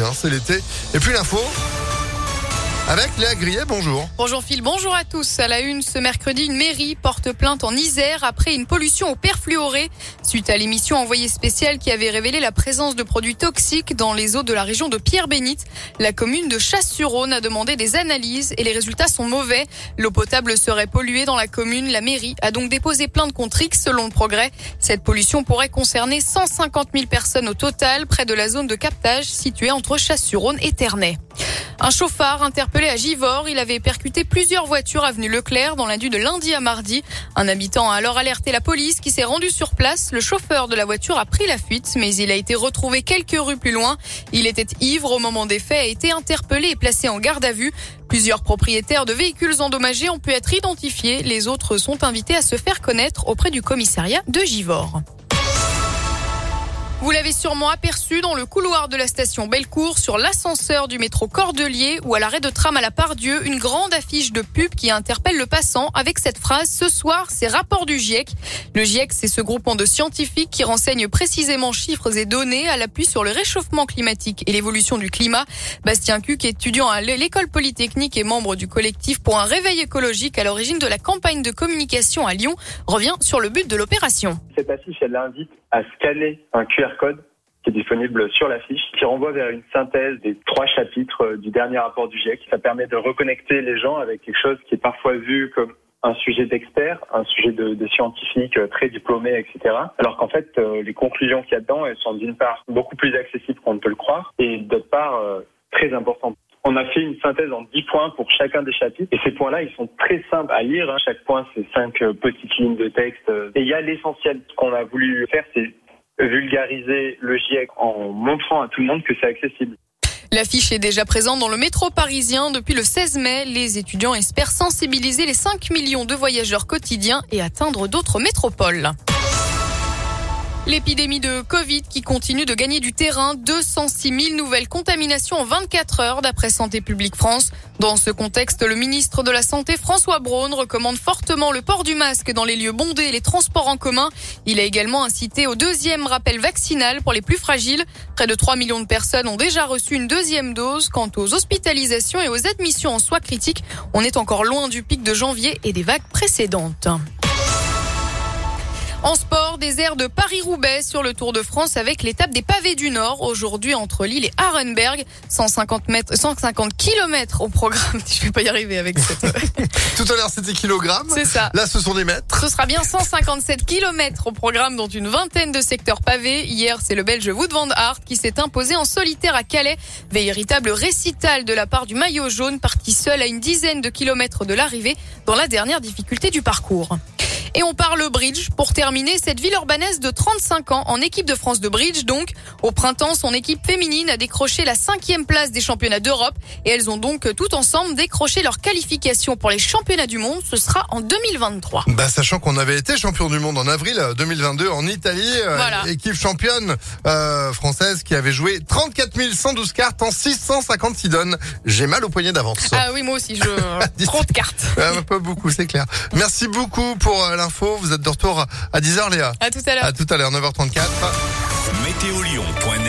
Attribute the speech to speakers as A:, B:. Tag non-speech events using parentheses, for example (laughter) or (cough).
A: hein, c'est l'été. Et puis l'info. Avec Léa Grillet, bonjour.
B: Bonjour Phil, bonjour à tous. À la une, ce mercredi, une mairie porte plainte en Isère après une pollution au perfluoré suite à l'émission envoyée spéciale qui avait révélé la présence de produits toxiques dans les eaux de la région de Pierre-Bénite. La commune de Chasse-sur-Rhône a demandé des analyses et les résultats sont mauvais. L'eau potable serait polluée dans la commune. La mairie a donc déposé plainte contre X selon le progrès. Cette pollution pourrait concerner 150 000 personnes au total près de la zone de captage située entre Chasse-sur-Rhône et Ternay. Un chauffard interpellé à Givors, il avait percuté plusieurs voitures avenue Leclerc dans la de lundi à mardi. Un habitant a alors alerté la police qui s'est rendu sur place. Le chauffeur de la voiture a pris la fuite, mais il a été retrouvé quelques rues plus loin. Il était ivre au moment des faits, a été interpellé et placé en garde à vue. Plusieurs propriétaires de véhicules endommagés ont pu être identifiés. Les autres sont invités à se faire connaître auprès du commissariat de Givors. Vous l'avez sûrement aperçu dans le couloir de la station Bellecour, sur l'ascenseur du métro Cordelier ou à l'arrêt de tram à la Pardieu, une grande affiche de pub qui interpelle le passant avec cette phrase Ce soir, c'est rapport du GIEC. Le GIEC, c'est ce groupement de scientifiques qui renseigne précisément chiffres et données à l'appui sur le réchauffement climatique et l'évolution du climat. Bastien Cuc, étudiant à l'école polytechnique et membre du collectif pour un réveil écologique à l'origine de la campagne de communication à Lyon, revient sur le but de l'opération.
C: Cette affiche, à un code qui est disponible sur l'affiche, qui renvoie vers une synthèse des trois chapitres euh, du dernier rapport du GIEC. Ça permet de reconnecter les gens avec quelque chose qui est parfois vu comme un sujet d'expert, un sujet de, de scientifique euh, très diplômé, etc. Alors qu'en fait, euh, les conclusions qu'il y a dedans, elles sont d'une part beaucoup plus accessibles qu'on ne peut le croire, et d'autre part très importantes. On a fait une synthèse en 10 points pour chacun des chapitres. Et ces points-là, ils sont très simples à lire. Hein. Chaque point, c'est cinq petites lignes de texte. Et il y a l'essentiel. Ce qu'on a voulu faire, c'est vulgariser le GIEC en montrant à tout le monde que c'est accessible.
B: L'affiche est déjà présente dans le métro parisien depuis le 16 mai. Les étudiants espèrent sensibiliser les 5 millions de voyageurs quotidiens et atteindre d'autres métropoles. L'épidémie de Covid qui continue de gagner du terrain, 206 000 nouvelles contaminations en 24 heures d'après Santé publique France. Dans ce contexte, le ministre de la Santé François Braun recommande fortement le port du masque dans les lieux bondés et les transports en commun. Il a également incité au deuxième rappel vaccinal pour les plus fragiles. Près de 3 millions de personnes ont déjà reçu une deuxième dose. Quant aux hospitalisations et aux admissions en soins critiques, on est encore loin du pic de janvier et des vagues précédentes. En sport, des airs de Paris-Roubaix sur le Tour de France avec l'étape des pavés du Nord aujourd'hui entre Lille et Arenberg. 150 mètres, 150 kilomètres au programme. (laughs) Je vais pas y arriver avec cette. (laughs)
A: Tout à l'heure c'était kilogrammes.
B: C'est ça.
A: Là ce sont des mètres.
B: Ce sera bien 157 kilomètres au programme dont une vingtaine de secteurs pavés. Hier c'est le Belge Wout van Aert qui s'est imposé en solitaire à Calais. Véritable récital de la part du maillot jaune parti seul à une dizaine de kilomètres de l'arrivée dans la dernière difficulté du parcours. Et on parle bridge pour terminer cette ville urbanaise de 35 ans en équipe de France de bridge. Donc, au printemps, son équipe féminine a décroché la cinquième place des championnats d'Europe et elles ont donc tout ensemble décroché leur qualification pour les championnats du monde. Ce sera en 2023.
A: Bah, sachant qu'on avait été champion du monde en avril 2022 en Italie, euh, équipe championne euh, française qui avait joué 34 112 cartes en 656 donnes. J'ai mal au poignet d'avance.
B: Ah oui, moi aussi, je (laughs) trop de cartes.
A: pas beaucoup, c'est clair. Merci beaucoup pour euh, l'info. Vous êtes de retour à 10h, Léa.
B: À tout à l'heure.
A: À tout à l'heure, 9h34.
D: Météolion.net